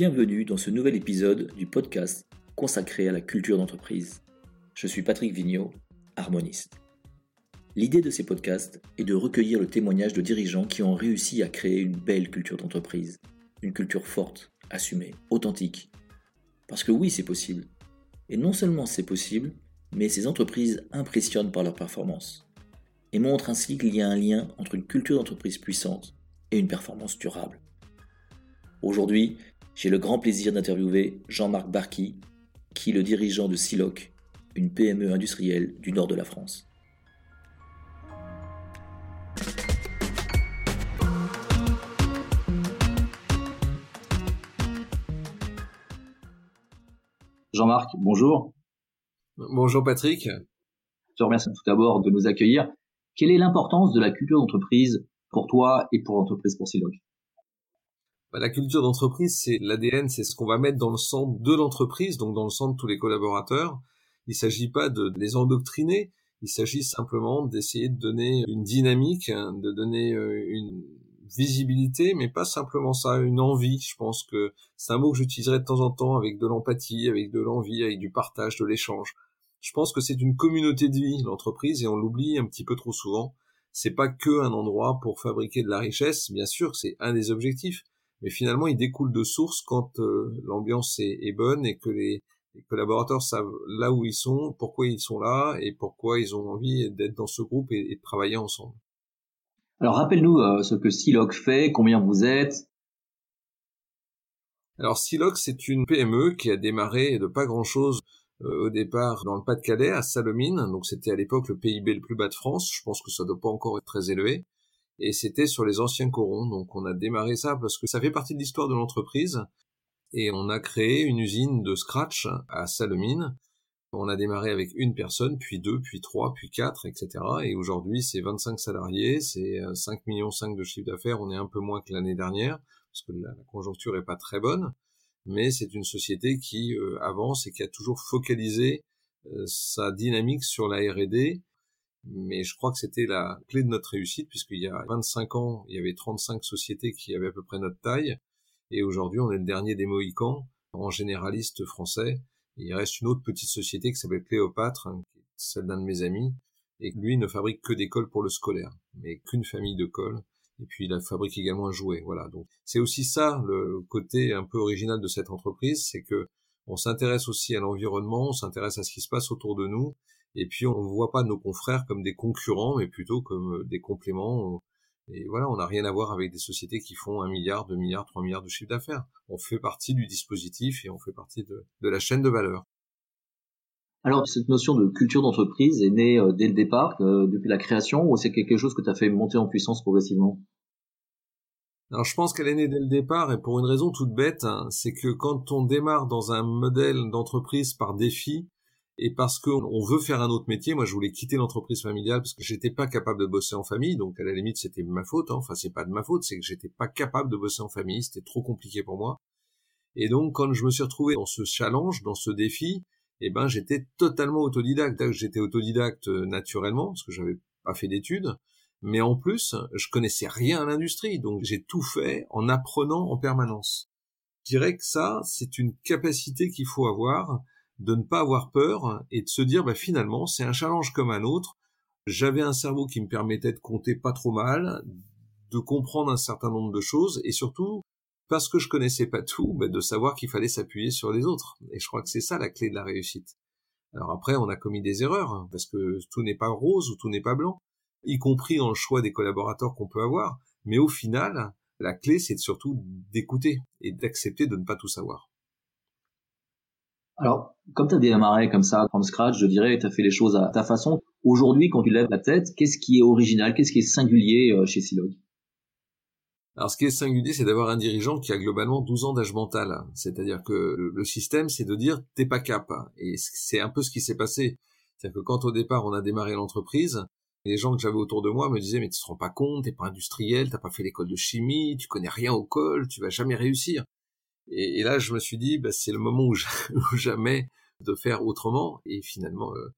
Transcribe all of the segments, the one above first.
Bienvenue dans ce nouvel épisode du podcast consacré à la culture d'entreprise. Je suis Patrick Vigneault, harmoniste. L'idée de ces podcasts est de recueillir le témoignage de dirigeants qui ont réussi à créer une belle culture d'entreprise, une culture forte, assumée, authentique. Parce que oui, c'est possible. Et non seulement c'est possible, mais ces entreprises impressionnent par leur performance et montrent ainsi qu'il y a un lien entre une culture d'entreprise puissante et une performance durable. Aujourd'hui, j'ai le grand plaisir d'interviewer Jean-Marc Barky, qui est le dirigeant de Siloc, une PME industrielle du nord de la France. Jean-Marc, bonjour. Bonjour Patrick. Je te remercie tout d'abord de nous accueillir. Quelle est l'importance de la culture d'entreprise pour toi et pour l'entreprise pour Siloc? Bah, La culture d'entreprise, c'est l'ADN, c'est ce qu'on va mettre dans le centre de l'entreprise, donc dans le centre de tous les collaborateurs. Il ne s'agit pas de les endoctriner, il s'agit simplement d'essayer de donner une dynamique, hein, de donner euh, une visibilité, mais pas simplement ça, une envie. Je pense que c'est un mot que j'utiliserai de temps en temps avec de l'empathie, avec de l'envie, avec du partage, de l'échange. Je pense que c'est une communauté de vie, l'entreprise, et on l'oublie un petit peu trop souvent. C'est pas que un endroit pour fabriquer de la richesse, bien sûr, c'est un des objectifs, mais finalement, il découle de source quand euh, l'ambiance est, bonne et que les, collaborateurs savent là où ils sont, pourquoi ils sont là et pourquoi ils ont envie d'être dans ce groupe et, de travailler ensemble. Alors rappelle-nous euh, ce que Siloc fait, combien vous êtes. Alors Siloc, c'est une PME qui a démarré de pas grand-chose euh, au départ dans le Pas-de-Calais, à Salomine. Donc c'était à l'époque le PIB le plus bas de France. Je pense que ça doit pas encore être très élevé. Et c'était sur les anciens corons. Donc on a démarré ça parce que ça fait partie de l'histoire de l'entreprise. Et on a créé une usine de scratch à Salomine. On a démarré avec une personne, puis deux, puis trois, puis quatre, etc. Et aujourd'hui, c'est 25 salariés, c'est 5 euh, millions 5 de chiffre d'affaires. On est un peu moins que l'année dernière, parce que la conjoncture est pas très bonne mais c'est une société qui euh, avance et qui a toujours focalisé euh, sa dynamique sur la R&D. Mais je crois que c'était la clé de notre réussite, puisqu'il y a 25 ans, il y avait 35 sociétés qui avaient à peu près notre taille, et aujourd'hui, on est le dernier des Mohicans, en généraliste français. il reste une autre petite société qui s'appelle Cléopâtre, hein, celle d'un de mes amis, et lui ne fabrique que des cols pour le scolaire, mais qu'une famille de cols et puis il fabrique également un jouet. Voilà. Donc c'est aussi ça le côté un peu original de cette entreprise, c'est que on s'intéresse aussi à l'environnement, on s'intéresse à ce qui se passe autour de nous, et puis on ne voit pas nos confrères comme des concurrents, mais plutôt comme des compléments. Et voilà, on n'a rien à voir avec des sociétés qui font un milliard, deux milliards, trois milliards de chiffre d'affaires. On fait partie du dispositif et on fait partie de, la chaîne de valeur. Alors, cette notion de culture d'entreprise est née euh, dès le départ, euh, depuis la création, ou c'est quelque chose que tu as fait monter en puissance progressivement? Alors je pense qu'elle est née dès le départ et pour une raison toute bête, hein, c'est que quand on démarre dans un modèle d'entreprise par défi et parce qu'on veut faire un autre métier, moi je voulais quitter l'entreprise familiale parce que j'étais pas capable de bosser en famille, donc à la limite c'était ma faute, hein. enfin c'est pas de ma faute, c'est que j'étais pas capable de bosser en famille, c'était trop compliqué pour moi. Et donc quand je me suis retrouvé dans ce challenge, dans ce défi, eh ben j'étais totalement autodidacte. J'étais autodidacte euh, naturellement parce que j'avais pas fait d'études, mais en plus, je connaissais rien à l'industrie, donc j'ai tout fait en apprenant en permanence. Je dirais que ça, c'est une capacité qu'il faut avoir, de ne pas avoir peur et de se dire, bah, finalement, c'est un challenge comme un autre. J'avais un cerveau qui me permettait de compter pas trop mal, de comprendre un certain nombre de choses et surtout, parce que je connaissais pas tout, bah, de savoir qu'il fallait s'appuyer sur les autres. Et je crois que c'est ça la clé de la réussite. Alors après, on a commis des erreurs, hein, parce que tout n'est pas rose ou tout n'est pas blanc y compris dans le choix des collaborateurs qu'on peut avoir. Mais au final, la clé, c'est surtout d'écouter et d'accepter de ne pas tout savoir. Alors, comme tu as démarré comme ça, from scratch, je dirais, tu as fait les choses à ta façon. Aujourd'hui, quand tu lèves la tête, qu'est-ce qui est original, qu'est-ce qui est singulier euh, chez Silog? Alors, ce qui est singulier, c'est d'avoir un dirigeant qui a globalement 12 ans d'âge mental. C'est-à-dire que le système, c'est de dire t'es pas cap. Et c'est un peu ce qui s'est passé. C'est-à-dire que quand au départ on a démarré l'entreprise, les gens que j'avais autour de moi me disaient mais tu te rends pas compte, t'es pas industriel, t'as pas fait l'école de chimie, tu connais rien au col, tu vas jamais réussir. Et, là je me suis dit bah, c'est le moment où, jamais de faire autrement et finalement euh,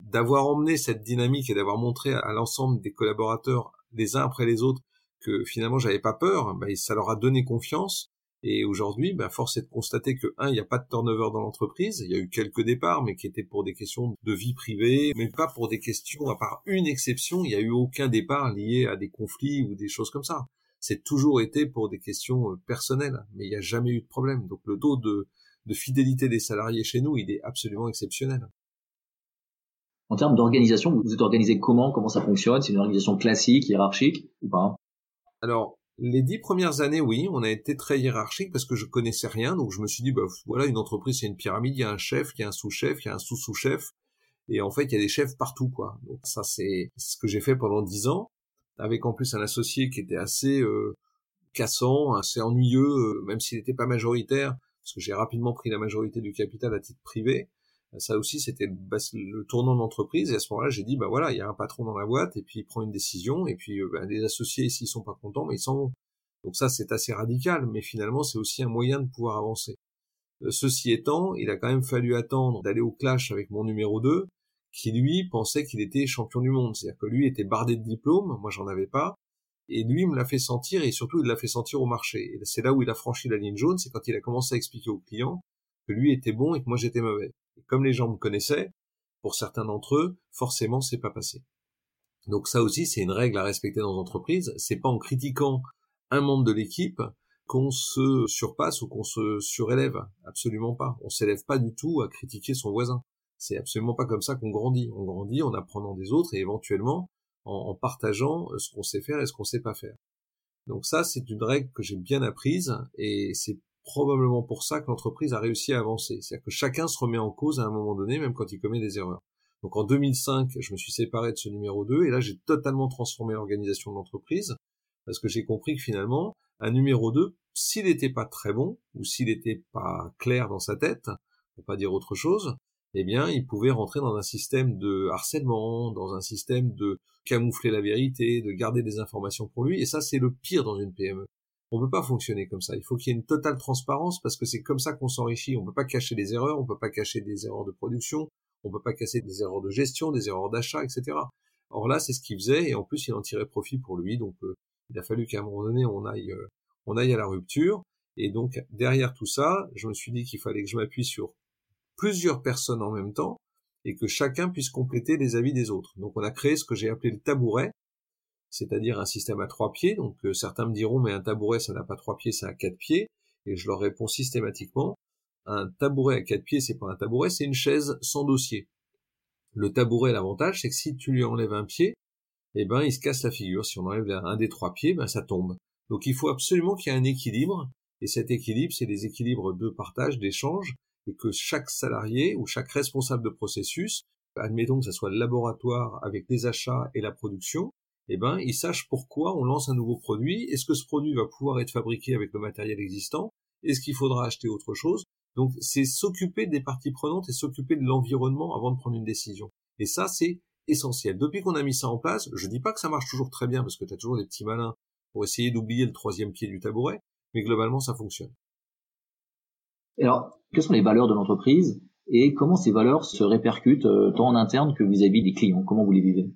d'avoir emmené cette dynamique et d'avoir montré à, l'ensemble des collaborateurs les uns après les autres que finalement j'avais pas peur, bah, ça leur a donné confiance Et aujourd'hui, bah, force est de constater que, un, il n'y a pas de turnover dans l'entreprise. Il y a eu quelques départs, mais qui étaient pour des questions de vie privée, mais pas pour des questions, à part une exception, il n'y a eu aucun départ lié à des conflits ou des choses comme ça. C'est toujours été pour des questions euh, personnelles, mais il n'y a jamais eu de problème. Donc le taux de, de fidélité des salariés chez nous, il est absolument exceptionnel. En termes d'organisation, vous êtes organisé comment? Comment ça fonctionne? C'est une organisation classique, hiérarchique ou pas? Alors, les dix premières années, oui, on a été très hiérarchique parce que je connaissais rien, donc je me suis dit, bah voilà, une entreprise c'est une pyramide, il y a un chef, il y a un sous-chef, il y a un sous-sous-chef, et en fait il y a des chefs partout, quoi. Donc ça c'est ce que j'ai fait pendant dix ans, avec en plus un associé qui était assez euh, cassant, assez ennuyeux, euh, même s'il n'était pas majoritaire, parce que j'ai rapidement pris la majorité du capital à titre privé. Ça aussi, c'était le, tournant de l'entreprise. Et à ce moment-là, j'ai dit, bah voilà, il y a un patron dans la boîte, et puis il prend une décision, et puis euh, bah, les associés, s'ils sont pas contents, mais ils s'en vont. Donc ça, c'est assez radical, mais finalement, c'est aussi un moyen de pouvoir avancer. Euh, ceci étant, il a quand même fallu attendre d'aller au clash avec mon numéro 2, qui lui pensait qu'il était champion du monde. C'est-à-dire que lui était bardé de diplômes, moi j'en avais pas, et lui me l'a fait sentir, et surtout il l'a fait sentir au marché. Et c'est là où il a franchi la ligne jaune, c'est quand il a commencé à expliquer aux clients que lui était bon et que moi j'étais mauvais comme les gens me connaissaient, pour certains d'entre eux, forcément, c'est pas passé. Donc ça aussi, c'est une règle à respecter dans l'entreprise. C'est pas en critiquant un membre de l'équipe qu'on se surpasse ou qu'on se surélève. Absolument pas. On s'élève pas du tout à critiquer son voisin. C'est absolument pas comme ça qu'on grandit. On grandit en apprenant des autres et éventuellement en, partageant ce qu'on sait faire et ce qu'on sait pas faire. Donc ça, c'est une règle que j'ai bien apprise et c'est probablement pour ça que l'entreprise a réussi à avancer. C'est-à-dire que chacun se remet en cause à un moment donné, même quand il commet des erreurs. Donc en 2005, je me suis séparé de ce numéro 2 et là j'ai totalement transformé l'organisation de l'entreprise parce que j'ai compris que finalement, un numéro 2, s'il n'était pas très bon ou s'il n'était pas clair dans sa tête, pour pas dire autre chose, eh bien, il pouvait rentrer dans un système de harcèlement, dans un système de camoufler la vérité, de garder des informations pour lui, et ça, c'est le pire dans une PME. On peut pas fonctionner comme ça. Il faut qu'il y ait une totale transparence parce que c'est comme ça qu'on s'enrichit. On peut pas cacher des erreurs, on peut pas cacher des erreurs de production, on peut pas cacher des erreurs de gestion, des erreurs d'achat, etc. Or là, c'est ce qu'il faisait et en plus, il en tirait profit pour lui. Donc, euh, il a fallu qu'à un moment donné, on aille, euh, on aille à la rupture. Et donc, derrière tout ça, je me suis dit qu'il fallait que je m'appuie sur plusieurs personnes en même temps et que chacun puisse compléter les avis des autres. Donc, on a créé ce que j'ai appelé le tabouret c'est-à-dire un système à trois pieds. Donc euh, certains me diront mais un tabouret ça n'a pas trois pieds, ça a quatre pieds. Et je leur réponds systématiquement un tabouret à quatre pieds c'est pas un tabouret, c'est une chaise sans dossier. Le tabouret l'avantage c'est que si tu lui enlèves un pied, eh ben il se casse la figure. Si on enlève un des trois pieds, ben ça tombe. Donc il faut absolument qu'il y ait un équilibre. Et cet équilibre, c'est des équilibres de partage, d'échange, et que chaque salarié ou chaque responsable de processus, admettons que ce soit le laboratoire avec les achats et la production, eh ben, ils sachent pourquoi on lance un nouveau produit. Est-ce que ce produit va pouvoir être fabriqué avec le matériel existant? Est-ce qu'il faudra acheter autre chose? Donc, c'est s'occuper des parties prenantes et s'occuper de l'environnement avant de prendre une décision. Et ça, c'est essentiel. Depuis qu'on a mis ça en place, je dis pas que ça marche toujours très bien parce que tu as toujours des petits malins pour essayer d'oublier le troisième pied du tabouret, mais globalement, ça fonctionne. Alors, quelles sont les valeurs de l'entreprise et comment ces valeurs se répercutent euh, tant en interne que vis à -vis des clients? Comment vous les vivez?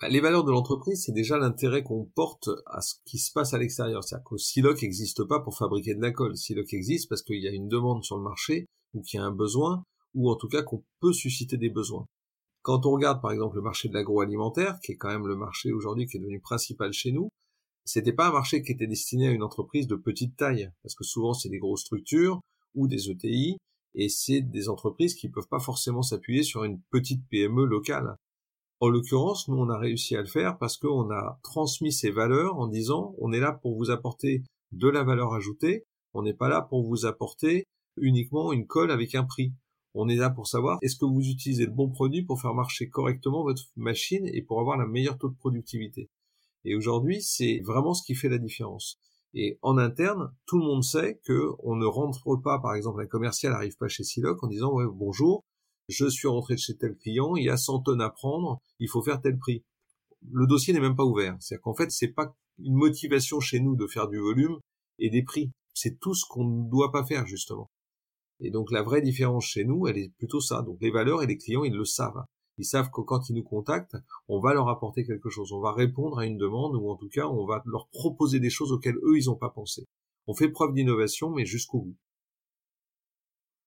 Bah, les valeurs de l'entreprise, c'est déjà l'intérêt qu'on porte à ce qui se passe à l'extérieur. C'est-à-dire que Siloc n'existe pas pour fabriquer de la colle. Siloc existe parce qu'il y a une demande sur le marché, ou qu'il y a un besoin, ou en tout cas qu'on peut susciter des besoins. Quand on regarde par exemple le marché de l'agroalimentaire, qui est quand même le marché aujourd'hui qui est devenu principal chez nous, c'était pas un marché qui était destiné à une entreprise de petite taille, parce que souvent c'est des grosses structures ou des ETI, et c'est des entreprises qui peuvent pas forcément s'appuyer sur une petite PME locale. En l'occurrence, nous, on a réussi à le faire parce qu'on a transmis ces valeurs en disant, on est là pour vous apporter de la valeur ajoutée, on n'est pas là pour vous apporter uniquement une colle avec un prix. On est là pour savoir est-ce que vous utilisez le bon produit pour faire marcher correctement votre machine et pour avoir la meilleure taux de productivité. Et aujourd'hui, c'est vraiment ce qui fait la différence. Et en interne, tout le monde sait que on ne rentre pas, par exemple, un commercial n'arrive pas chez Siloc en disant ouais bonjour, je suis rentré chez tel client, il y a 100 tonnes à prendre, il faut faire tel prix. Le dossier n'est même pas ouvert. C'est-à-dire qu'en fait, c'est pas une motivation chez nous de faire du volume et des prix. C'est tout ce qu'on ne doit pas faire, justement. Et donc, la vraie différence chez nous, elle est plutôt ça. Donc, les valeurs et les clients, ils le savent. Ils savent que quand ils nous contactent, on va leur apporter quelque chose, on va répondre à une demande ou en tout cas on va leur proposer des choses auxquelles eux ils n'ont pas pensé. On fait preuve d'innovation mais jusqu'au bout.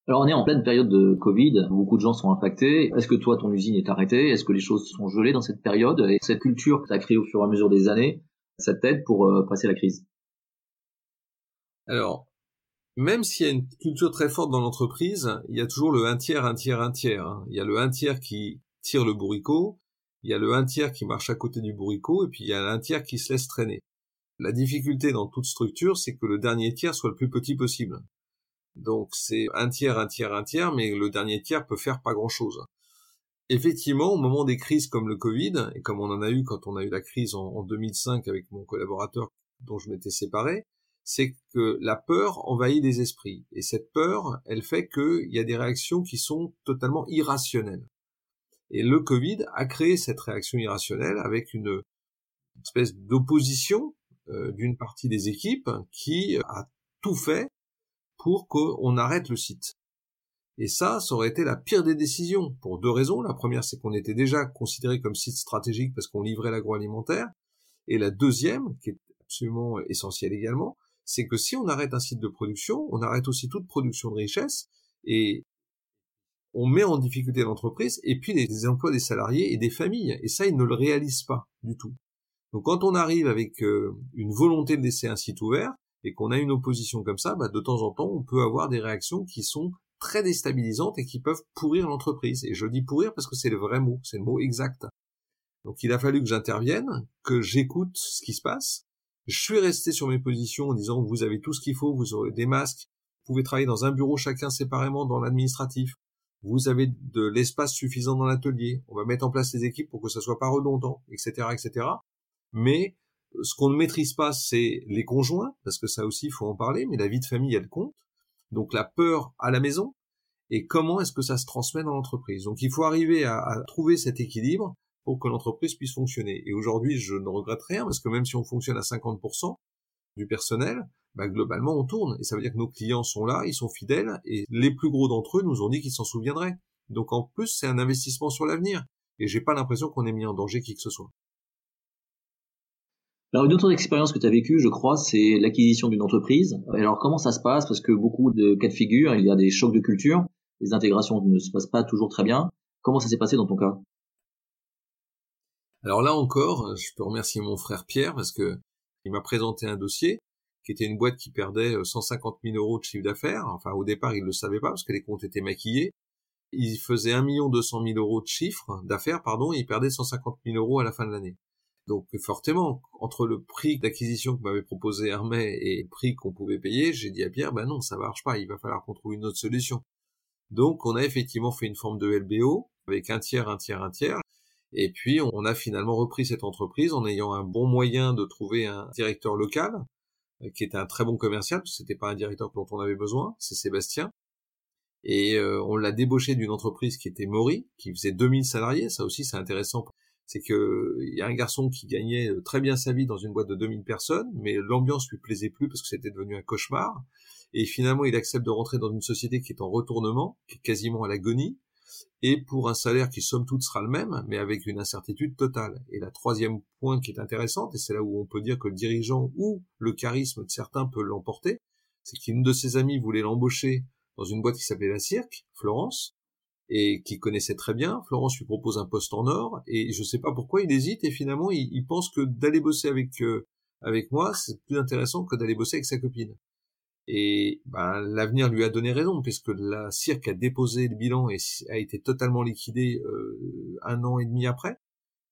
Alors on est en pleine période de Covid, beaucoup de gens sont impactés. Est-ce que toi ton usine est arrêtée? Est-ce que les choses sont gelées dans cette période? Et cette culture que tu as créée au fur et à mesure des années, ça t'aide pour euh, passer la crise? Alors, même s'il y a une culture très forte dans l'entreprise, il y a toujours le un tiers, un tiers, un tiers. Hein. Il y a le un tiers qui tire le bourricot, il y a le un tiers qui marche à côté du bourricot, et puis il y a un tiers qui se laisse traîner. La difficulté dans toute structure, c'est que le dernier tiers soit le plus petit possible. Donc c'est un tiers, un tiers, un tiers, mais le dernier tiers peut faire pas grand-chose. Effectivement, au moment des crises comme le Covid, et comme on en a eu quand on a eu la crise en, 2005 avec mon collaborateur dont je m'étais séparé, c'est que la peur envahit les esprits. Et cette peur, elle fait qu'il y a des réactions qui sont totalement irrationnelles. Et le Covid a créé cette réaction irrationnelle avec une espèce d'opposition euh, d'une partie des équipes qui a tout fait pour qu'on arrête le site. Et ça, ça aurait été la pire des décisions, pour deux raisons. La première, c'est qu'on était déjà considéré comme site stratégique parce qu'on livrait l'agroalimentaire. Et la deuxième, qui est absolument essentielle également, c'est que si on arrête un site de production, on arrête aussi toute production de richesse, et on met en difficulté l'entreprise, et puis les emplois des salariés et des familles. Et ça, ils ne le réalisent pas du tout. Donc quand on arrive avec euh, une volonté de laisser un site ouvert, et qu'on a une opposition comme ça, bah, de temps en temps, on peut avoir des réactions qui sont très déstabilisantes et qui peuvent pourrir l'entreprise. Et je dis pourrir parce que c'est le vrai mot, c'est le mot exact. Donc il a fallu que j'intervienne, que j'écoute ce qui se passe. Je suis resté sur mes positions en disant vous avez tout ce qu'il faut, vous aurez des masques, vous pouvez travailler dans un bureau chacun séparément dans l'administratif, vous avez de l'espace suffisant dans l'atelier, on va mettre en place les équipes pour que ça soit pas redondant, etc., etc. Mais ce qu'on ne maîtrise pas, c'est les conjoints, parce que ça aussi, il faut en parler, mais la vie de famille, elle compte. Donc la peur à la maison, et comment est-ce que ça se transmet dans l'entreprise. Donc il faut arriver à, trouver cet équilibre pour que l'entreprise puisse fonctionner. Et aujourd'hui, je ne regrette rien, parce que même si on fonctionne à 50% du personnel, bah, globalement, on tourne. Et ça veut dire que nos clients sont là, ils sont fidèles, et les plus gros d'entre eux nous ont dit qu'ils s'en souviendraient. Donc en plus, c'est un investissement sur l'avenir. Et j'ai pas l'impression qu'on ait mis en danger qui que ce soit. Alors une autre expérience que tu as vécue, je crois, c'est l'acquisition d'une entreprise. Alors comment ça se passe? Parce que beaucoup de cas de figure, il y a des chocs de culture, les intégrations ne se passent pas toujours très bien. Comment ça s'est passé dans ton cas? Alors là encore, je peux remercier mon frère Pierre parce que il m'a présenté un dossier qui était une boîte qui perdait 150 000 euros de chiffre d'affaires. Enfin, au départ, il ne le savait pas parce que les comptes étaient maquillés. Il faisait 1 200 000 euros de chiffre d'affaires, pardon, et il perdait 150 000 euros à la fin de l'année. Donc fortement, entre le prix d'acquisition que m'avait proposé Hermès et le prix qu'on pouvait payer, j'ai dit à Pierre, ben non, ça marche pas, il va falloir qu'on trouve une autre solution. Donc on a effectivement fait une forme de LBO avec un tiers, un tiers, un tiers. Et puis on a finalement repris cette entreprise en ayant un bon moyen de trouver un directeur local euh, qui était un très bon commercial, parce que c'était pas un directeur dont on avait besoin, c'est Sébastien. Et euh, on l'a débauché d'une entreprise qui était Mori, qui faisait 2000 salariés, ça aussi c'est intéressant c'est que il y a un garçon qui gagnait euh, très bien sa vie dans une boîte de 2000 personnes, mais l'ambiance lui plaisait plus parce que c'était devenu un cauchemar. Et finalement, il accepte de rentrer dans une société qui est en retournement, qui est quasiment à l'agonie, et pour un salaire qui somme toute sera le même, mais avec une incertitude totale. Et la troisième point qui est intéressante, et c'est là où on peut dire que le dirigeant ou le charisme de certains peut l'emporter, c'est qu'une de ses amies voulait l'embaucher dans une boîte qui s'appelait La Cirque, Florence, et qui connaissait très bien. Florence lui propose un poste en or et je ne sais pas pourquoi il hésite et finalement il, pense que d'aller bosser euh, avec moi c'est plus intéressant que d'aller bosser avec sa copine. Et ben, l'avenir lui a donné raison puisque la cirque a déposé le bilan et a été totalement liquidé euh, un an et demi après.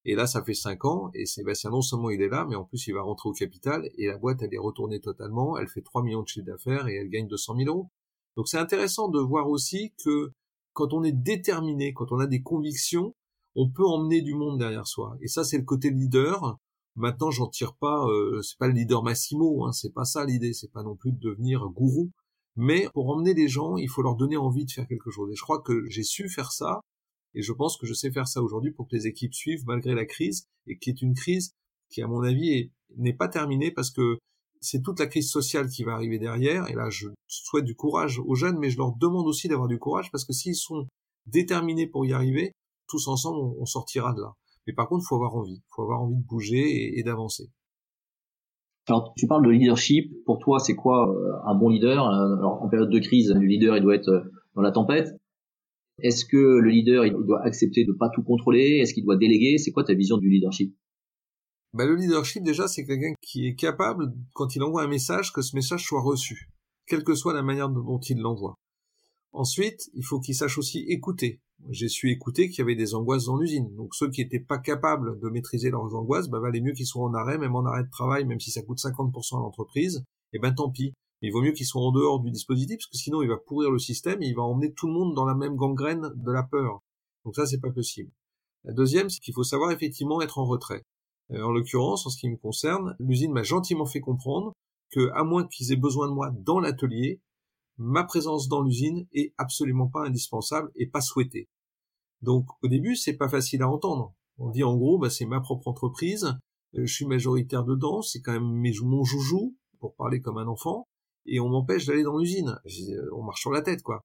Et là, ça fait cinq ans, et Sébastien, non seulement il est là, mais en plus il va rentrer au capital, et la boîte, elle est retournée totalement, elle fait 3 millions de chiffre d'affaires, et elle gagne 200 000 euros. Donc c'est intéressant de voir aussi que quand on est déterminé, quand on a des convictions, on peut emmener du monde derrière soi. Et ça, c'est le côté leader. Maintenant, j'en tire pas, euh, c'est pas le leader Massimo, hein, c'est pas ça l'idée, c'est pas non plus de devenir gourou. Mais pour emmener les gens, il faut leur donner envie de faire quelque chose. Et je crois que j'ai su faire ça, et je pense que je sais faire ça aujourd'hui pour que les équipes suivent malgré la crise, et qui est une crise qui, à mon avis, n'est pas terminée parce que c'est toute la crise sociale qui va arriver derrière. Et là, je souhaite du courage aux jeunes, mais je leur demande aussi d'avoir du courage parce que s'ils sont déterminés pour y arriver, tous ensemble, on, sortira de là. Mais par contre, il faut avoir envie, il faut avoir envie de bouger et, d'avancer. Alors, tu parles de leadership. Pour toi, c'est quoi euh, un bon leader? Alors, en période de crise, le leader, il doit être euh, dans la tempête. Est-ce que le leader, il doit accepter de pas tout contrôler? Est-ce qu'il doit déléguer? C'est quoi ta vision du leadership? Bah, Le leadership, déjà, c'est quelqu'un qui est capable, quand il envoie un message, que ce message soit reçu, quelle que soit la manière dont il l'envoie. Ensuite, il faut qu'il sache aussi écouter. J'ai su écouter qu'il y avait des angoisses dans l'usine. Donc ceux qui n'étaient pas capables de maîtriser leurs angoisses, bah, valait mieux qu'ils soient en arrêt, même en arrêt de travail, même si ça coûte 50% à l'entreprise. Et eh ben tant pis. Mais il vaut mieux qu'ils soient en dehors du dispositif, parce que sinon il va pourrir le système et il va emmener tout le monde dans la même gangrène de la peur. Donc ça, c'est pas possible. La deuxième, c'est qu'il faut savoir effectivement être en retrait. Euh, en l'occurrence, en ce qui me concerne, l'usine m'a gentiment fait comprendre que, à moins qu'ils aient besoin de moi dans l'atelier, ma présence dans l'usine est absolument pas indispensable et pas souhaitée. Donc au début, c'est pas facile à entendre. On dit en gros, bah, c'est ma propre entreprise, euh, je suis majoritaire dedans, c'est quand même mon joujou, pour parler comme un enfant, et on m'empêche d'aller dans l'usine. Euh, on marche sur la tête, quoi.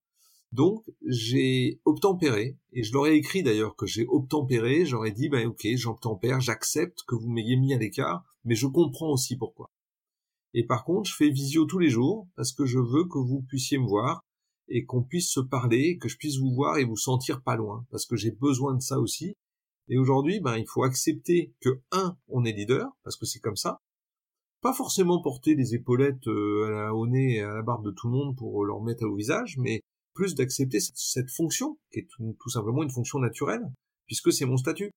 Donc j'ai obtempéré, et je leur ai écrit d'ailleurs que j'ai obtempéré, j'aurais dit, bah ok, j'obtempère, j'accepte que vous m'ayez mis à l'écart, mais je comprends aussi pourquoi. Et par contre, je fais visio tous les jours parce que je veux que vous puissiez me voir et qu'on puisse se parler, que je puisse vous voir et vous sentir pas loin parce que j'ai besoin de ça aussi. Et aujourd'hui, ben, il faut accepter que, un, on est leader parce que c'est comme ça. Pas forcément porter les épaulettes euh, au nez et à la barbe de tout le monde pour leur mettre au visage, mais plus d'accepter cette, fonction, qui est tout, simplement une fonction naturelle, puisque c'est mon statut.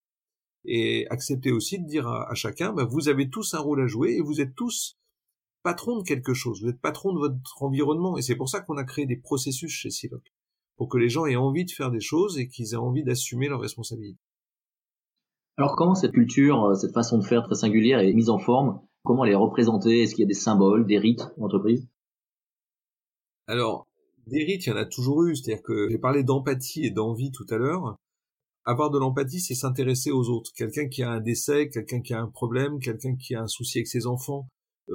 Et accepter aussi de dire à, chacun, ben, vous avez tous un rôle à jouer et vous êtes tous patron de quelque chose, vous êtes patron de votre environnement, et c'est pour ça qu'on a créé des processus chez Siloc, pour que les gens aient envie de faire des choses et qu'ils aient envie d'assumer leurs responsabilités. Alors comment cette culture, euh, cette façon de faire très singulière est mise en forme? Comment elle est représentée? Est-ce qu'il y a des symboles, des rites en entreprise? Alors, des rites, il y en a toujours eu, c'est-à-dire que j'ai parlé d'empathie et d'envie tout à l'heure. Avoir de l'empathie, c'est s'intéresser aux autres. Quelqu'un qui a un décès, quelqu'un qui a un problème, quelqu'un qui a un souci avec ses enfants,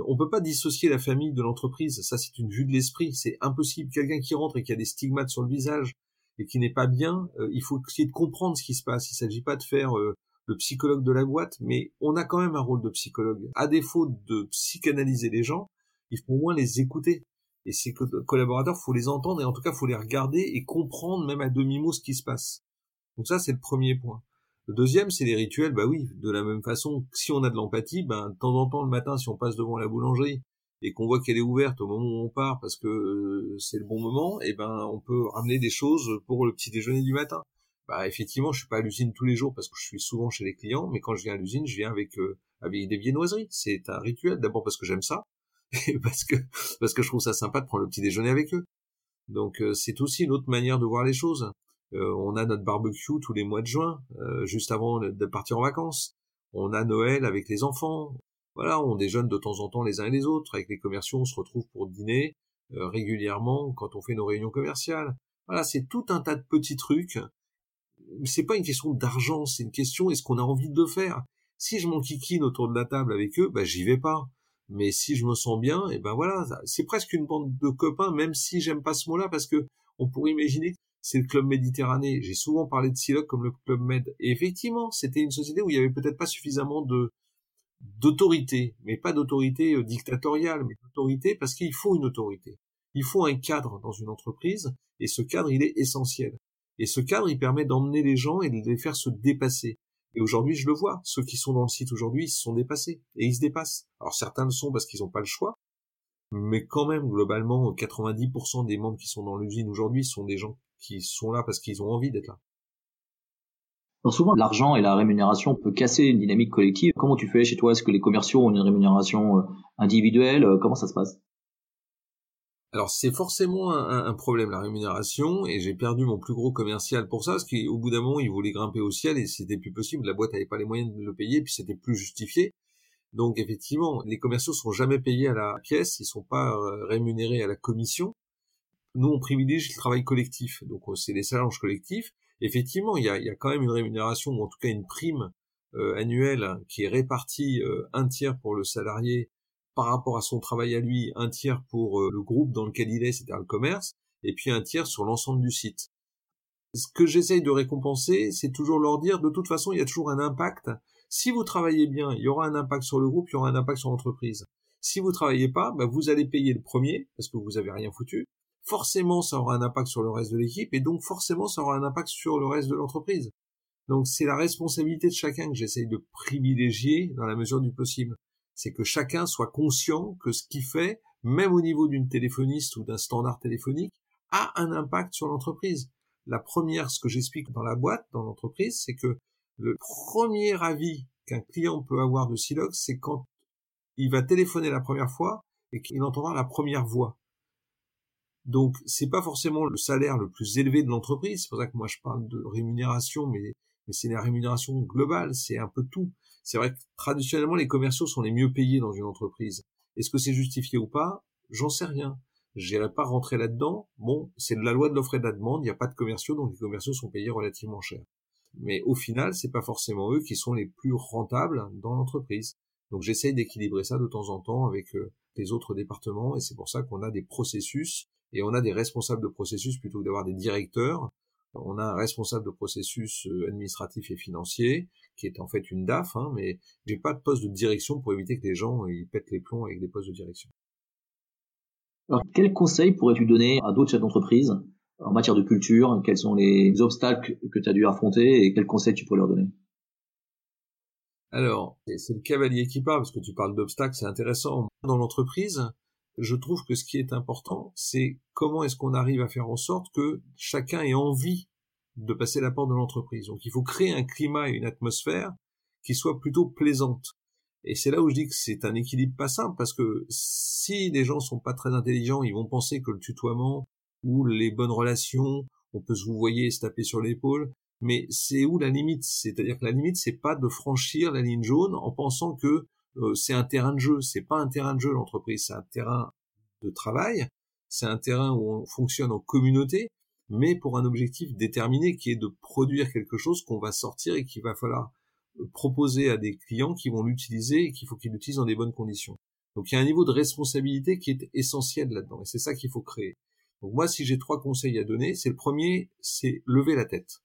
on peut pas dissocier la famille de l'entreprise. Ça, c'est une vue de l'esprit. C'est impossible. Quelqu'un qui rentre et qui a des stigmates sur le visage et qui n'est pas bien, euh, il faut essayer de comprendre ce qui se passe. Il s'agit pas de faire euh, le psychologue de la boîte, mais on a quand même un rôle de psychologue. À défaut de psychanalyser les gens, il faut au moins les écouter. Et ces collaborateurs, faut les entendre et en tout cas, faut les regarder et comprendre même à demi-mot ce qui se passe. Donc ça, c'est le premier point. Le deuxième, c'est les rituels. Bah oui, de la même façon, si on a de l'empathie, ben de temps en temps le matin, si on passe devant la boulangerie et qu'on voit qu'elle est ouverte au moment où on part parce que euh, c'est le bon moment, et eh ben on peut ramener des choses pour le petit déjeuner du matin. Bah effectivement, je suis pas à l'usine tous les jours parce que je suis souvent chez les clients, mais quand je viens à l'usine, je viens avec euh, avec des viennoiseries. C'est un rituel. D'abord parce que j'aime ça, et parce que parce que je trouve ça sympa de prendre le petit déjeuner avec eux. Donc euh, c'est aussi une autre manière de voir les choses. Euh, on a notre barbecue tous les mois de juin, euh, juste avant de partir en vacances. On a Noël avec les enfants. Voilà, on déjeune de temps en temps les uns et les autres. Avec les commerciaux, on se retrouve pour dîner euh, régulièrement quand on fait nos réunions commerciales. Voilà, c'est tout un tas de petits trucs. C'est pas une question d'argent, c'est une question est-ce qu'on a envie de le faire? Si je m'enquiquine autour de la table avec eux, bah j'y vais pas. Mais si je me sens bien, et ben voilà, c'est presque une bande de copains, même si j'aime pas ce mot-là, parce que on pourrait imaginer c'est le club méditerranéen. J'ai souvent parlé de Siloc comme le club med. Et effectivement, c'était une société où il y avait peut-être pas suffisamment de d'autorité, mais pas d'autorité euh, dictatoriale, mais d'autorité parce qu'il faut une autorité. Il faut un cadre dans une entreprise, et ce cadre, il est essentiel. Et ce cadre, il permet d'emmener les gens et de les faire se dépasser. Et aujourd'hui, je le vois, ceux qui sont dans le site aujourd'hui, ils se sont dépassés, et ils se dépassent. Alors certains le sont parce qu'ils n'ont pas le choix, mais quand même, globalement, 90% des membres qui sont dans l'usine aujourd'hui sont des gens qui sont là parce qu'ils ont envie d'être là. Alors souvent, l'argent et la rémunération peut casser une dynamique collective. Comment tu fais chez toi? Est-ce que les commerciaux ont une rémunération euh, individuelle? Euh, Comment ça se passe? Alors c'est forcément un, problème la rémunération et j'ai perdu mon plus gros commercial pour ça parce qu'au bout d'un moment il voulait grimper au ciel et c'était plus possible, la boîte n'avait pas les moyens de le payer puis c'était plus justifié. Donc effectivement les commerciaux sont jamais payés à la pièce, ils sont pas euh, rémunérés à la commission nous on privilégie le travail collectif, donc euh, c'est les salaires collectifs. Effectivement, il y a, quand même une rémunération ou en tout cas une prime euh, annuelle qui est répartie euh, un tiers pour le salarié par rapport à son travail à lui, un tiers pour le groupe dans lequel il est, c'est-à-dire le commerce, et puis un tiers sur l'ensemble du site. Ce que j'essaye de récompenser, c'est toujours leur dire, de toute façon, il y a toujours un impact. Si vous travaillez bien, il y aura un impact sur le groupe, il y aura un impact sur l'entreprise. Si vous travaillez pas, bah, vous allez payer le premier, parce que vous avez rien foutu. Forcément, ça aura un impact sur le reste de l'équipe, et donc forcément, ça aura un impact sur le reste de l'entreprise. Donc c'est la responsabilité de chacun que j'essaye de privilégier dans la mesure du possible. C'est que chacun soit conscient que ce qu'il fait, même au niveau d'une téléphoniste ou d'un standard téléphonique, a un impact sur l'entreprise. La première, ce que j'explique dans la boîte, dans l'entreprise, c'est que le premier avis qu'un client peut avoir de Silox, c'est quand il va téléphoner la première fois et qu'il entendra la première voix. Donc, c'est pas forcément le salaire le plus élevé de l'entreprise. C'est pour ça que moi je parle de rémunération, mais c'est la rémunération globale, c'est un peu tout. C'est vrai que traditionnellement, les commerciaux sont les mieux payés dans une entreprise. Est-ce que c'est justifié ou pas? J'en sais rien. J'irai pas rentrer là-dedans. Bon, c'est de la loi de l'offre et de la demande. Il n'y a pas de commerciaux, donc les commerciaux sont payés relativement cher. Mais au final, c'est pas forcément eux qui sont les plus rentables dans l'entreprise. Donc j'essaye d'équilibrer ça de temps en temps avec euh, les autres départements et c'est pour ça qu'on a des processus et on a des responsables de processus plutôt que d'avoir des directeurs on a un responsable de processus euh, administratif et financier, qui est en fait une DAF, hein, mais j'ai pas de poste de direction pour éviter que les gens euh, ils pètent les plombs avec des postes de direction. Alors, quels conseils pourrais-tu donner à d'autres chefs d'entreprise en matière de culture? Quels sont les obstacles que tu as dû affronter et quels conseils tu pourrais leur donner? Alors, c'est le cavalier qui parle, parce que tu parles d'obstacles, c'est intéressant. Dans l'entreprise, je trouve que ce qui est important, c'est comment est-ce qu'on arrive à faire en sorte que chacun ait envie de passer la porte de l'entreprise. Donc il faut créer un climat et une atmosphère qui soit plutôt plaisante. Et c'est là où je dis que c'est un équilibre pas simple, parce que si les gens sont pas très intelligents, ils vont penser que le tutoiement ou les bonnes relations, on peut se vous voyez se taper sur l'épaule, mais c'est où la limite? C'est-à-dire que la limite, c'est pas de franchir la ligne jaune en pensant que c'est un terrain de jeu. C'est pas un terrain de jeu l'entreprise, c'est un terrain de travail. C'est un terrain où on fonctionne en communauté, mais pour un objectif déterminé qui est de produire quelque chose qu'on va sortir et qu'il va falloir euh, proposer à des clients qui vont l'utiliser et qu'il faut qu'ils l'utilisent dans des bonnes conditions. Donc il y a un niveau de responsabilité qui est essentiel là-dedans et c'est ça qu'il faut créer. Donc moi si j'ai trois conseils à donner, c'est le premier, c'est lever la tête.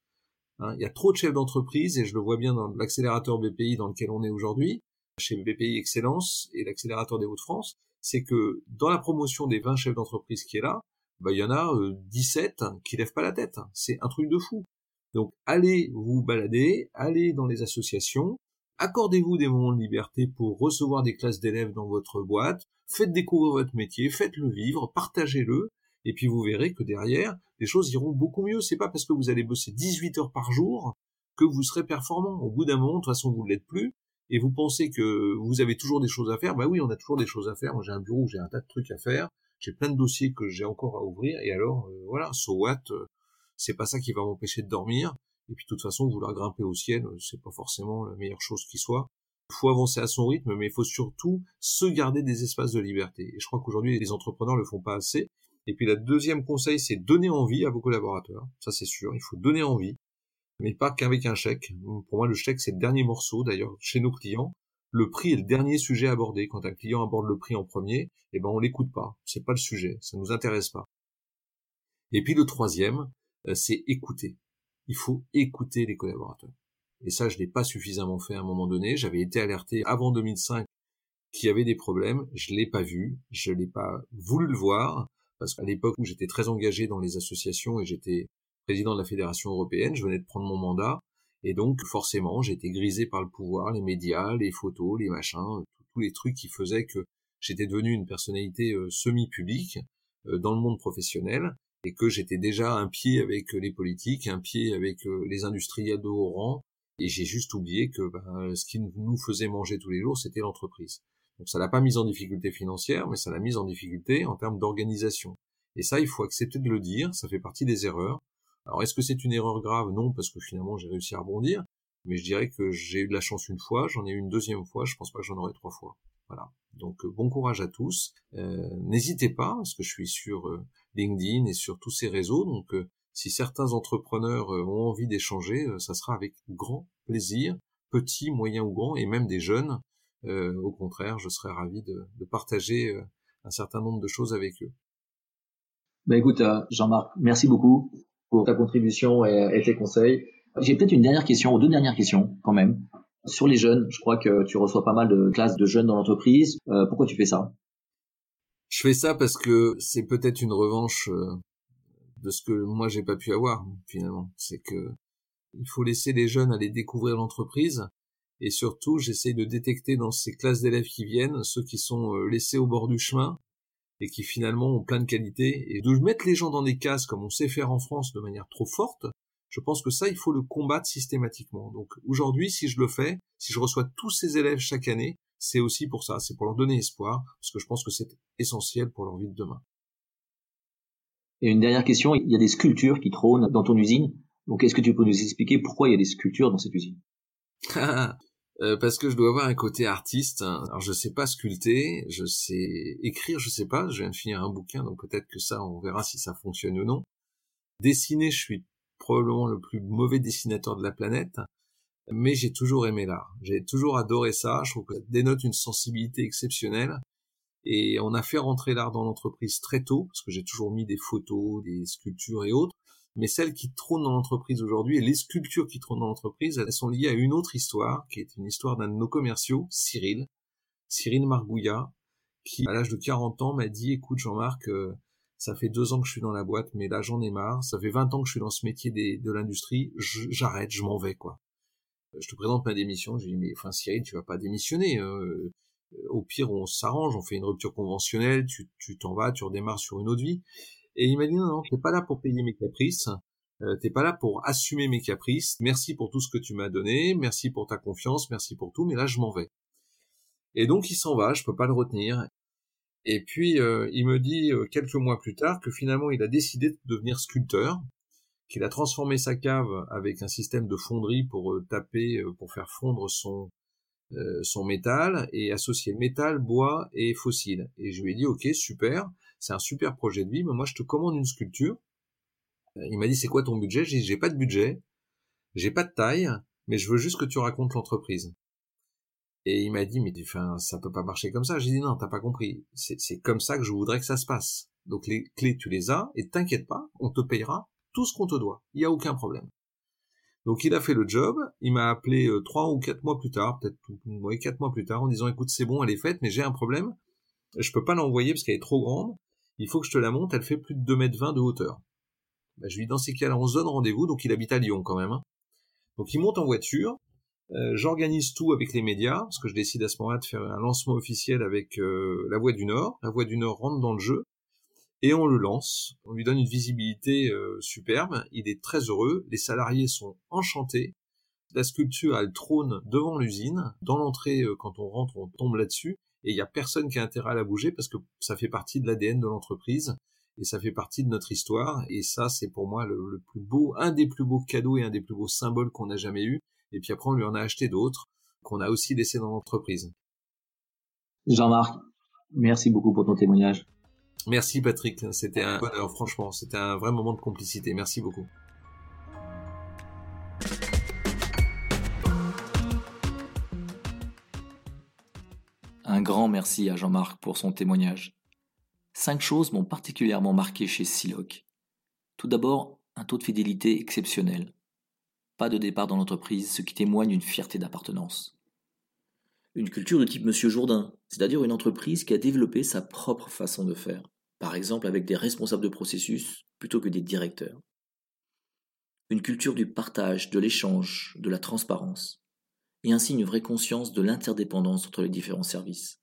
Hein, il y a trop de chefs d'entreprise et je le vois bien dans l'accélérateur BPI dans lequel on est aujourd'hui chez BPI Excellence et l'accélérateur des Hauts-de-France, c'est que dans la promotion des 20 chefs d'entreprise qui est là, bah, il y en a 17 euh, qui lèvent pas la tête. C'est un truc de fou. Donc allez vous balader, allez dans les associations, accordez-vous des moments de liberté pour recevoir des classes d'élèves dans votre boîte, faites découvrir votre métier, faites-le vivre, partagez-le, et puis vous verrez que derrière, les choses iront beaucoup mieux. C'est pas parce que vous allez bosser 18 heures par jour que vous serez performant. Au bout d'un moment, de toute façon, vous ne l'êtes plus, et vous pensez que vous avez toujours des choses à faire, bah oui, on a toujours des choses à faire. Moi, j'ai un bureau, j'ai un tas de trucs à faire, j'ai plein de dossiers que j'ai encore à ouvrir, et alors, euh, voilà, so what, euh, c'est pas ça qui va m'empêcher de dormir. Et puis, de toute façon, vouloir grimper au ciel, euh, c'est pas forcément la meilleure chose qui soit. Il faut avancer à son rythme, mais il faut surtout se garder des espaces de liberté. Et je crois qu'aujourd'hui, les entrepreneurs le font pas assez. Et puis, la deuxième conseil, c'est donner envie à vos collaborateurs. Ça, c'est sûr. Il faut donner envie mais pas qu'avec un chèque. Pour moi, le chèque, c'est le dernier morceau. D'ailleurs, chez nos clients, le prix est le dernier sujet abordé. Quand un client aborde le prix en premier, eh ben, on l'écoute pas. C'est pas le sujet. Ça nous intéresse pas. Et puis le troisième, euh, c'est écouter. Il faut écouter les collaborateurs. Et ça, je l'ai pas suffisamment fait à un moment donné. J'avais été alerté avant 2005 qu'il y avait des problèmes. Je l'ai pas vu. Je l'ai pas voulu le voir. Parce qu'à l'époque où j'étais très engagé dans les associations et j'étais président de la Fédération européenne, je venais de prendre mon mandat, et donc forcément j'étais grisé par le pouvoir, les médias, les photos, les machins, tous les trucs qui faisaient que j'étais devenu une personnalité euh, semi-publique euh, dans le monde professionnel, et que j'étais déjà un pied avec les politiques, un pied avec euh, les industriels de haut rang, et j'ai juste oublié que ben, ce qui nous faisait manger tous les jours, c'était l'entreprise. Donc ça l'a pas mis en difficulté financière, mais ça l'a mise en difficulté en termes d'organisation. Et ça, il faut accepter de le dire, ça fait partie des erreurs. Alors est-ce que c'est une erreur grave? Non, parce que finalement j'ai réussi à rebondir. Mais je dirais que j'ai eu de la chance une fois, j'en ai eu une deuxième fois, je pense pas que j'en aurai trois fois. Voilà. Donc euh, bon courage à tous. Euh, n'hésitez pas, parce que je suis sur euh, LinkedIn et sur tous ces réseaux. Donc si certains entrepreneurs ont envie d'échanger, ça sera avec grand plaisir, petits, moyens ou grands, et même des jeunes. au contraire, je serais ravi de, de partager un certain nombre de choses avec eux. Ben écoute, Jean-Marc, merci beaucoup. Pour ta contribution et, tes conseils. J'ai peut-être une dernière question, ou deux dernières questions quand même. Sur les jeunes, je crois que tu reçois pas mal de classes de jeunes dans l'entreprise. Euh, pourquoi tu fais ça? Je fais ça parce que c'est peut-être une revanche euh, de ce que moi j'ai pas pu avoir finalement. C'est que il faut laisser les jeunes aller découvrir l'entreprise et surtout j'essaye de détecter dans ces classes d'élèves qui viennent ceux qui sont euh, laissés au bord du chemin et qui finalement ont plein de qualités et de mettre les gens dans des cases comme on sait faire en France de manière trop forte je pense que ça, il faut le combattre systématiquement. Donc aujourd'hui, si je le fais, si je reçois tous ces élèves chaque année, c'est aussi pour ça, c'est pour leur donner espoir, parce que je pense que c'est essentiel pour leur vie de demain. Et une dernière question, il y a des sculptures qui trônent dans ton usine. Donc est-ce que tu peux nous expliquer pourquoi il y a des sculptures dans cette usine? euh, parce que je dois avoir un côté artiste. Alors je sais pas sculpter, je sais écrire, je sais pas. Je viens de finir un bouquin, donc peut-être que ça, on verra si ça fonctionne ou non. Dessiner, je suis probablement le plus mauvais dessinateur de la planète, mais j'ai toujours aimé l'art. J'ai toujours adoré ça. Je trouve que ça dénote une sensibilité exceptionnelle. Et on a fait rentrer l'art dans l'entreprise très tôt, parce que j'ai toujours mis des photos, des sculptures et autres. Mais celles qui trônent dans l'entreprise aujourd'hui, et les sculptures qui trônent dans l'entreprise, elles sont liées à une autre histoire, qui est une histoire d'un de nos commerciaux, Cyril, Cyril Margouillat, qui, à l'âge de 40 ans, m'a dit, écoute Jean-Marc, euh, ça fait deux ans que je suis dans la boîte, mais là j'en ai marre. Ça fait 20 ans que je suis dans ce métier de l'industrie. J'arrête, je, m'en vais quoi. Je te présente ma démission. J'ai dit mais enfin Cyril, tu vas pas démissionner. Euh, au pire, on s'arrange, on fait une rupture conventionnelle. Tu t'en vas, tu redémarres sur une autre vie. Et il m'a dit non, non, t'es pas là pour payer mes caprices. Euh, t'es pas là pour assumer mes caprices. Merci pour tout ce que tu m'as donné. Merci pour ta confiance. Merci pour tout. Mais là, je m'en vais. Et donc il s'en va. Je peux pas le retenir. Et puis euh, il me dit euh, quelques mois plus tard que finalement il a décidé de devenir sculpteur, qu'il a transformé sa cave avec un système de fonderie pour euh, taper, pour faire fondre son son métal et associer métal, bois et fossile. Et je lui ai dit ok super, c'est un super projet de vie, mais moi je te commande une sculpture. Il m'a dit c'est quoi ton budget? J'ai dit j'ai pas de budget, j'ai pas de taille, mais je veux juste que tu racontes l'entreprise. Et il m'a dit, mais enfin, ça peut pas marcher comme ça. J'ai dit, non, t'as pas compris. C'est comme ça que je voudrais que ça se passe. Donc les clés, tu les as, et t'inquiète pas, on te payera tout ce qu'on te doit. Il y a aucun problème. Donc il a fait le job, il m'a appelé euh, trois ou quatre mois plus tard, peut-être quatre mois plus tard, en disant écoute c'est bon, elle est faite, mais j'ai un problème, je peux pas l'envoyer parce qu'elle est trop grande, il faut que je te la monte, elle fait plus de 2 mètres 20 de hauteur. Bah, je lui dis dans ces cas-là on se donne rendez-vous, donc il habite à Lyon quand même. Hein. Donc il monte en voiture, euh, j'organise tout avec les médias, parce que je décide à ce moment-là de faire un lancement officiel avec euh, La Voix du Nord. La Voix du Nord rentre dans le jeu, et on le lance. On lui donne une visibilité euh, superbe, il est très heureux, les salariés sont enchantés. La sculpture, elle trône devant l'usine. Dans l'entrée, quand on rentre, on tombe là-dessus, et il n'y a personne qui a intérêt à la bouger, parce que ça fait partie de l'ADN de l'entreprise, et ça fait partie de notre histoire, et ça, c'est pour moi le, le plus beau, un des plus beaux cadeaux et un des plus beaux symboles qu'on a jamais eu, et puis après, on lui en a acheté d'autres qu'on a aussi laissés dans l'entreprise. Jean-Marc, merci beaucoup pour ton témoignage. Merci Patrick, c'était un bonheur, franchement, c'était un vrai moment de complicité. Merci beaucoup. Un grand merci à Jean-Marc pour son témoignage. Cinq choses m'ont particulièrement marqué chez Siloc. Tout d'abord, un taux de fidélité exceptionnel pas de départ dans l'entreprise, ce qui témoigne d'une fierté d'appartenance. Une culture de type Monsieur Jourdain, c'est-à-dire une entreprise qui a développé sa propre façon de faire, par exemple avec des responsables de processus plutôt que des directeurs. Une culture du partage, de l'échange, de la transparence, et ainsi une vraie conscience de l'interdépendance entre les différents services.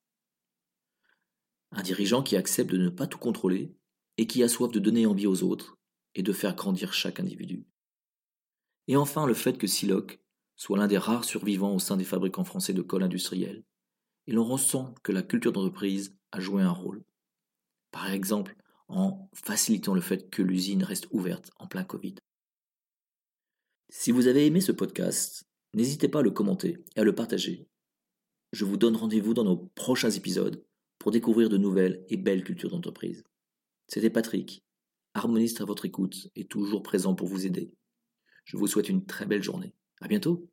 Un dirigeant qui accepte de ne pas tout contrôler et qui a soif de donner envie aux autres et de faire grandir chaque individu. Et enfin le fait que Siloc soit l'un des rares survivants au sein des fabricants français de colle industriel. Et l'on ressent que la culture d'entreprise a joué un rôle. Par exemple, en facilitant le fait que l'usine reste ouverte en plein Covid. Si vous avez aimé ce podcast, n'hésitez pas à le commenter et à le partager. Je vous donne rendez-vous dans nos prochains épisodes pour découvrir de nouvelles et belles cultures d'entreprise. C'était Patrick, harmoniste à votre écoute et toujours présent pour vous aider. Je vous souhaite une très belle journée. À bientôt.